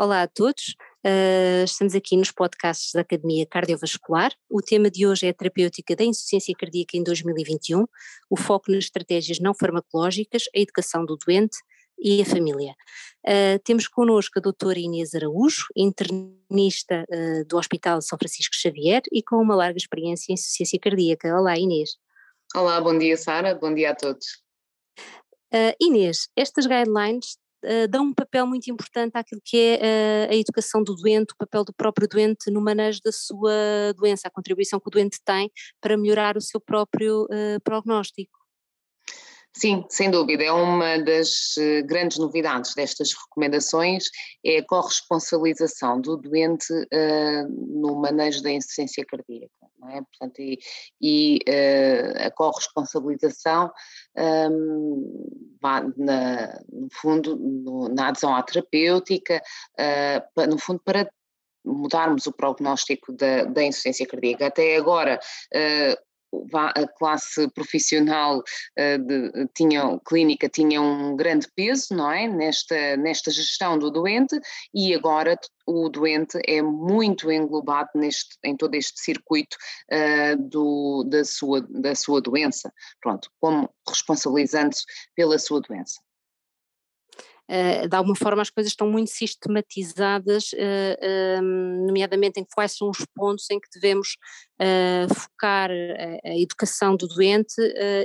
Olá a todos, uh, estamos aqui nos podcasts da Academia Cardiovascular. O tema de hoje é a terapêutica da insuficiência cardíaca em 2021, o foco nas estratégias não farmacológicas, a educação do doente e a família. Uh, temos connosco a doutora Inês Araújo, internista uh, do Hospital São Francisco Xavier e com uma larga experiência em insuficiência cardíaca. Olá Inês. Olá, bom dia Sara, bom dia a todos. Inês, estas guidelines uh, dão um papel muito importante àquilo que é uh, a educação do doente, o papel do próprio doente no manejo da sua doença, a contribuição que o doente tem para melhorar o seu próprio uh, prognóstico. Sim, sem dúvida, é uma das grandes novidades destas recomendações, é a corresponsabilização do doente no manejo da insuficiência cardíaca, é? Portanto, e, e uh, a corresponsabilização um, na, no fundo, no, na adesão à terapêutica, uh, no fundo para mudarmos o prognóstico da, da insuficiência cardíaca. Até agora, uh, a classe profissional uh, de, tinha, clínica tinha um grande peso, não é, nesta, nesta gestão do doente e agora o doente é muito englobado neste, em todo este circuito uh, do, da, sua, da sua doença, pronto, como responsabilizando-se pela sua doença. Uh, de alguma forma as coisas estão muito sistematizadas, uh, uh, nomeadamente em quais são os pontos em que devemos eh, focar a, educação do doente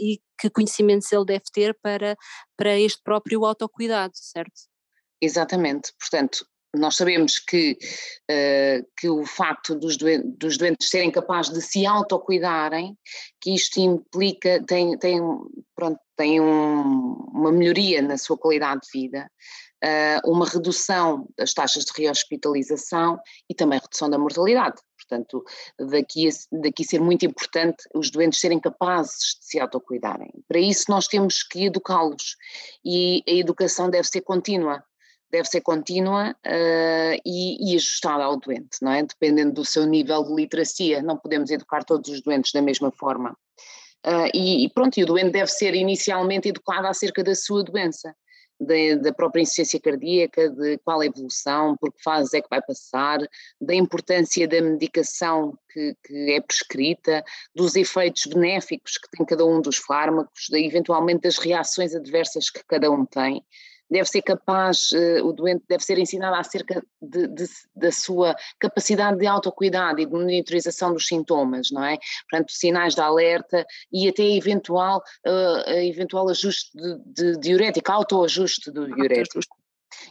e que conhecimentos ele deve ter para, para este próprio autocuidado, certo? Exatamente, portanto, nós sabemos que, uh, que o facto dos dos doentes serem capazes de se autocuidarem, que isto implica, tem, tem, pronto, tem um, uma melhoria na sua qualidade de vida, uh, uma redução das taxas de rehospitalização e também redução da mortalidade. Portanto, daqui, daqui ser muito importante os doentes serem capazes de se autocuidarem. Para isso nós temos que educá-los e a educação deve ser contínua deve ser contínua uh, e, e, ajustada ao doente, não é? Dependendo do seu nível de literacia, não podemos educar todos os doentes da mesma forma. Uh, e, e, pronto, e o doente deve ser inicialmente educado acerca da sua doença, da, da própria insuficiência cardíaca, de qual é a evolução, por que fase é que vai passar, da importância da medicação que, que é prescrita, dos efeitos benéficos que tem cada um dos fármacos, de, eventualmente das reações adversas que cada um tem deve ser capaz, uh, o doente deve ser ensinado acerca de, de, da sua capacidade de autocuidado e de monitorização dos sintomas, não é? Portanto, sinais de alerta e até eventual, uh, eventual ajuste de, de diurético, autoajuste do diurético.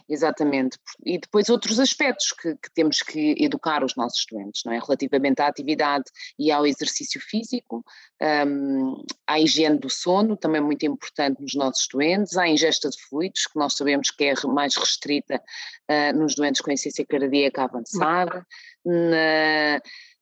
Exatamente. E depois outros aspectos que, que, temos que educar os nossos doentes, não é? Relativamente à atividade e ao exercício físico, um, à higiene do sono, também muito importante nos nossos doentes, à ingesta de fluidos, que nós sabemos que é mais restrita uh, nos doentes com insuficiência cardíaca avançada, na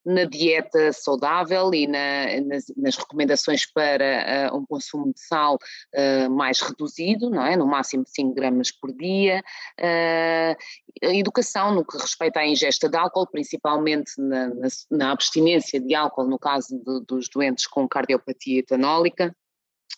na dieta saudável e na, nas, nas, recomendações para uh, um consumo de sal uh, mais reduzido, não é? no máximo de 5 gramas por dia, uh, educação no que respeita à ingesta de álcool, principalmente na, na, na abstinência de álcool no caso de, dos doentes com cardiopatia etanólica,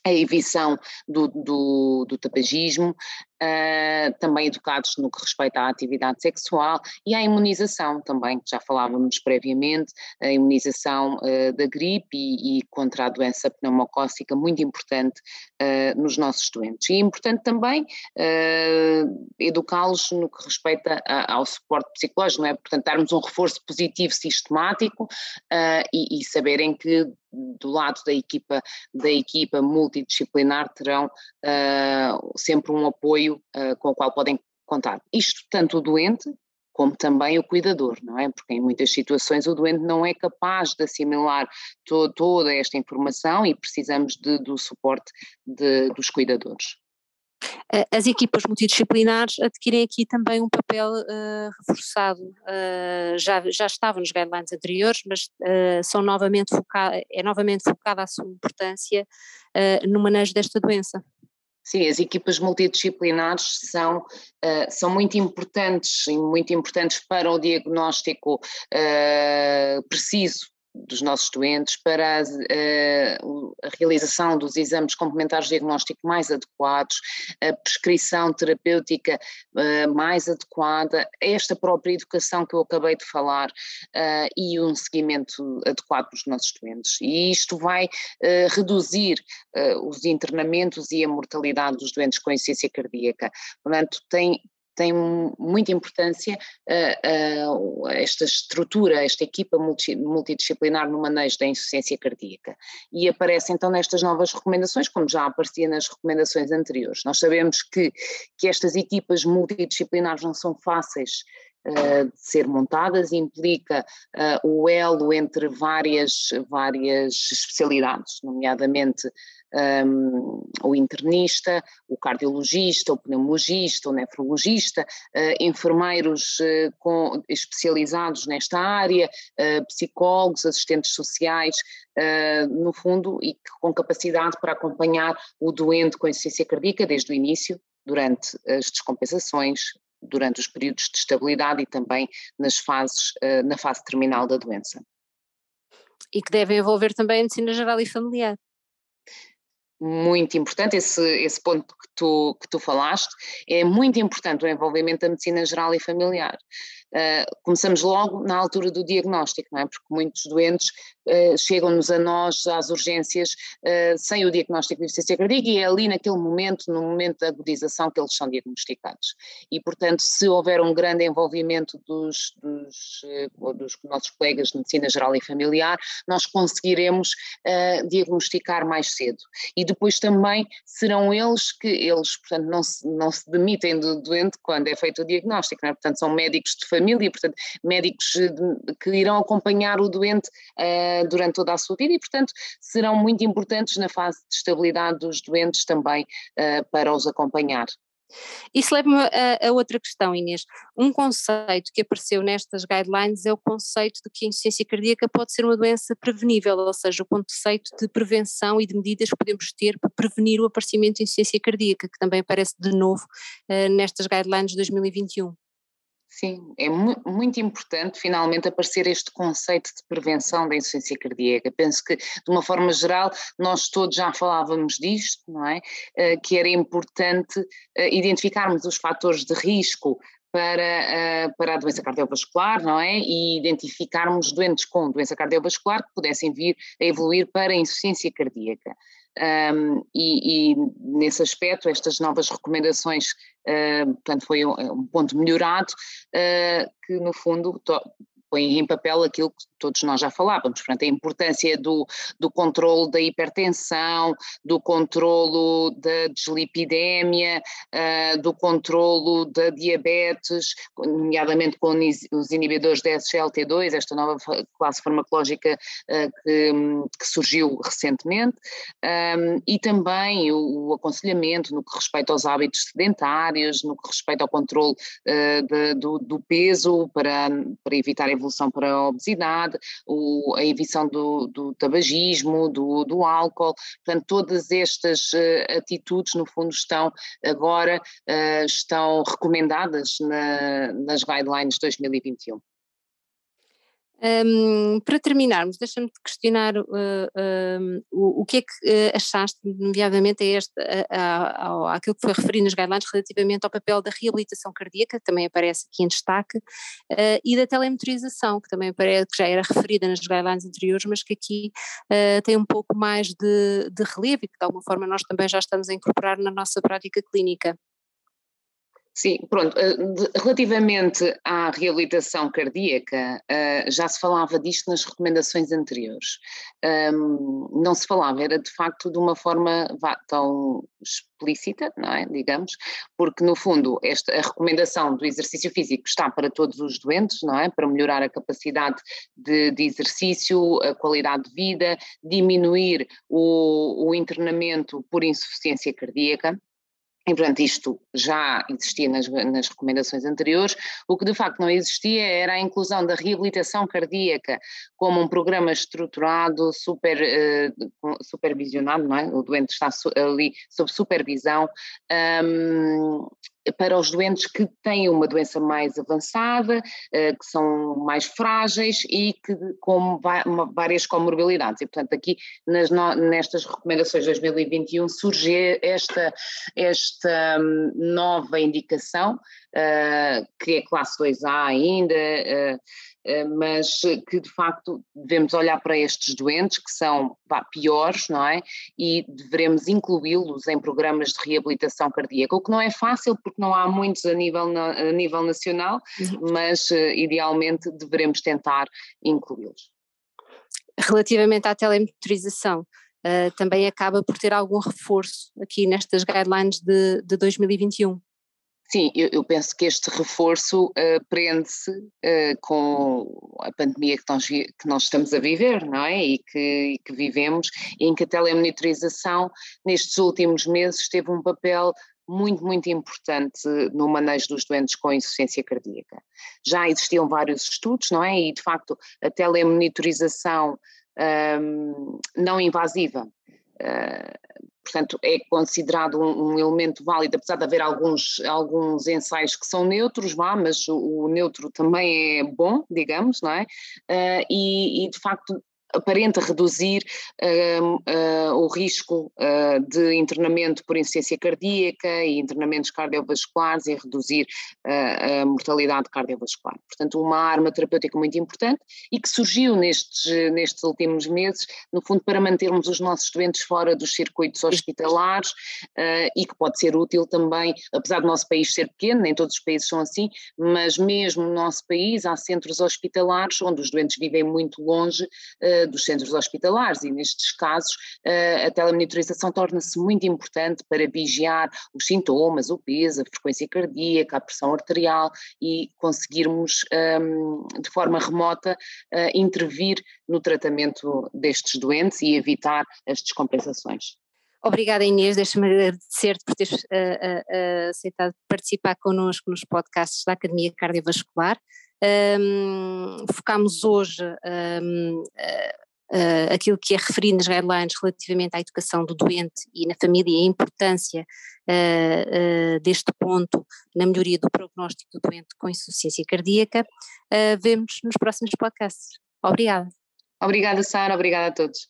a evição do, do, do tabagismo, uh, também educados no que respeita à atividade sexual e à imunização também, que já falávamos previamente, a imunização uh, da gripe e, e, contra a doença pneumocócica, muito importante uh, nos nossos doentes. E é importante também educá-los no que respeita a, ao suporte psicológico, não é? Portanto, darmos um reforço positivo sistemático e, e saberem que do lado da equipa, da equipa multidisciplinar terão sempre um apoio apoio uh, com o qual podem contar. Isto tanto o doente como também o cuidador, não é? Porque em muitas situações o doente não é capaz de assimilar to toda esta informação e precisamos de, do suporte de, dos cuidadores. As equipas multidisciplinares adquirem aqui também um papel uh, reforçado, uh, já, já estava nos guidelines anteriores, mas uh, são novamente focada, é novamente focada a sua importância no manejo desta doença. Sim, as equipas multidisciplinares são, uh, são muito importantes e muito importantes para o diagnóstico uh, preciso dos nossos doentes, para a, eh, a, realização dos exames complementares de diagnóstico mais adequados, a prescrição terapêutica uh, mais adequada, esta própria educação que eu acabei de falar uh, e um seguimento adequado dos nossos doentes. E isto vai reduzir os internamentos e a mortalidade dos doentes com insuficiência cardíaca. Portanto, tem, tem muita importância uh, uh, esta estrutura, esta equipa multi, multidisciplinar no manejo da insuficiência cardíaca. E aparece então nestas novas recomendações, como já aparecia nas recomendações anteriores. Nós sabemos que, que estas equipas multidisciplinares não são fáceis Uh, de ser montadas implica uh, o elo entre várias, várias especialidades, nomeadamente um, o internista, o cardiologista, o pneumologista, o nefrologista, uh, enfermeiros uh, com, especializados nesta área, uh, psicólogos, assistentes sociais, no fundo, e com capacidade para acompanhar o doente com insuficiência cardíaca desde o início, durante as descompensações, durante os períodos de estabilidade e também nas fases, na fase terminal da doença. E que devem envolver também a medicina geral e familiar muito importante, esse, esse ponto que tu, que tu falaste, é muito importante o envolvimento da medicina geral e familiar. Uh, começamos logo na altura do diagnóstico, não é? Porque muitos doentes uh, chegam-nos a nós, às urgências, uh, sem o diagnóstico de deficiência cardíaca e é ali naquele momento, no momento da agudização, que eles são diagnosticados. E, portanto, se houver um grande envolvimento dos, dos, dos nossos colegas de medicina geral e familiar, nós conseguiremos diagnosticar mais cedo. E depois também serão eles que, eles, portanto, não se, não se demitem do doente quando é feito o diagnóstico, não é? Portanto, são médicos de família família, portanto, médicos eh, que irão acompanhar o doente uh, durante toda a sua vida e, portanto, serão muito importantes na fase de estabilidade dos doentes também uh, para os acompanhar. Isso leva-me a, a, outra questão, Inês. Um conceito que apareceu nestas guidelines é o conceito de que a insuficiência cardíaca pode ser uma doença prevenível, ou seja, o conceito de prevenção e de medidas que podemos ter para prevenir o aparecimento de insuficiência cardíaca, que também aparece de novo nestas guidelines de 2021. Sim, é mu muito importante finalmente aparecer este conceito de prevenção da insuficiência cardíaca. Penso que, de uma forma geral, nós todos já falávamos disto, não é? Uh, que era importante uh, identificarmos os fatores de risco para, uh, para a doença cardiovascular, não é? E identificarmos doentes com doença cardiovascular que pudessem vir a evoluir para a insuficiência cardíaca. Um, e, e, nesse aspecto, estas novas recomendações, uh, portanto, foi um, um ponto melhorado, uh, que no fundo põe em papel aquilo que todos nós já falávamos, portanto, a importância do, do controle da hipertensão, do controlo da deslipidemia, uh, do controlo da diabetes, nomeadamente com os inibidores da SGLT2, esta nova classe farmacológica uh, que, que, surgiu recentemente, um, e também o, o, aconselhamento no que respeita aos hábitos sedentários, no que respeita ao controle uh, de, do, do, peso para, para evitar evolução para a obesidade, o, a evição do, do tabagismo, do, do, álcool, portanto todas estas uh, atitudes no fundo estão agora, uh, estão recomendadas na, nas guidelines 2021. Um, para terminarmos, deixa-me questionar uh, uh, o, o, que é que uh, achaste, nomeadamente, a este, a, a, àquilo que foi referido nas guidelines relativamente ao papel da reabilitação cardíaca, que também aparece aqui em destaque, uh, e da telemotorização, que também aparece, que já era referida nas guidelines anteriores, mas que aqui uh, tem um pouco mais de, de relevo e que de alguma forma nós também já estamos a incorporar na nossa prática clínica. Sim, pronto. Eh, relativamente à reabilitação cardíaca, eh, já se falava disto nas recomendações anteriores. Não se falava, era de facto de uma forma tão explícita, não é? Digamos, porque no fundo esta, a recomendação do exercício físico está para todos os doentes, não é? Para melhorar a capacidade de, de exercício, a qualidade de vida, diminuir o, o internamento por insuficiência cardíaca. E, portanto, isto já existia nas, nas, recomendações anteriores. O que de facto não existia era a inclusão da reabilitação cardíaca como um programa estruturado, super, uh, supervisionado, não é? O doente está ali sob supervisão, um, para os doentes que têm uma doença mais avançada, que são mais frágeis e que com várias comorbilidades. E, portanto, aqui nas, nestas recomendações de 2021 surge esta, esta hum, nova indicação, que é classe 2A ainda, eh, mas que de facto devemos olhar para estes doentes que são pá, piores, não é? E devemos incluí-los em programas de reabilitação cardíaca, o que não é fácil porque não há muitos a nível, a nível nacional, uhum. mas eh, idealmente devemos tentar incluí-los. Relativamente à telemotorização, uh, também acaba por ter algum reforço aqui nestas guidelines de, de 2021. Sim, eu, eu, penso que este reforço uh, prende-se uh, com a pandemia que nós, que nós, estamos a viver, não é? E que, e que vivemos, em que a telemonitorização nestes últimos meses teve um papel muito, muito importante no manejo dos doentes com insuficiência cardíaca. Já existiam vários estudos, não é? E de facto a telemonitorização um, não invasiva. Uh, portanto, é considerado um, um, elemento válido, apesar de haver alguns, alguns ensaios que são neutros, vá, mas o, o neutro também é bom, digamos, não é? Uh, e, e, de facto aparenta reduzir uh, uh, o risco uh, de internamento por insuficiência cardíaca e internamentos cardiovasculares e reduzir a mortalidade cardiovascular. Portanto, uma arma terapêutica muito importante e que surgiu nestes, nestes últimos meses, no fundo, para mantermos os nossos doentes fora dos circuitos hospitalares e que pode ser útil também, apesar do nosso país ser pequeno, nem todos os países são assim, mas mesmo no nosso país há centros hospitalares onde os doentes vivem muito longe dos centros hospitalares e nestes casos a telemonitorização torna-se muito importante para vigiar os sintomas, o peso, a frequência cardíaca, a pressão arterial e conseguirmos um, de forma remota uh, intervir no tratamento destes doentes e evitar as descompensações. Obrigada Inês, deixa-me agradecer-te por teres uh, uh, aceitado participar connosco nos podcasts da Academia Cardiovascular. Um, focámos hoje um, uh, aquilo que é referido nas guidelines relativamente à educação do doente e na família e a importância uh, uh, deste ponto na melhoria do prognóstico do doente com insuficiência cardíaca. vemos nos próximos podcasts. Obrigada. Obrigada, Sara. Obrigada a todos.